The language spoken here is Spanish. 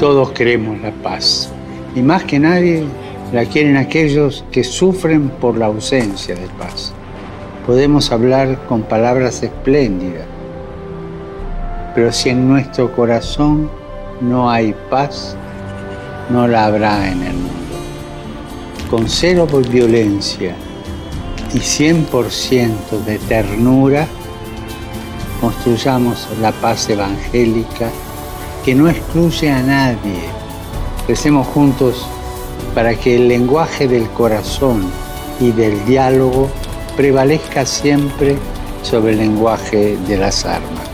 Todos queremos la paz y más que nadie la quieren aquellos que sufren por la ausencia de paz. Podemos hablar con palabras espléndidas, pero si en nuestro corazón no hay paz, no la habrá en el mundo. Con cero violencia y 100% de ternura, construyamos la paz evangélica que no excluye a nadie. Recemos juntos para que el lenguaje del corazón y del diálogo prevalezca siempre sobre el lenguaje de las armas.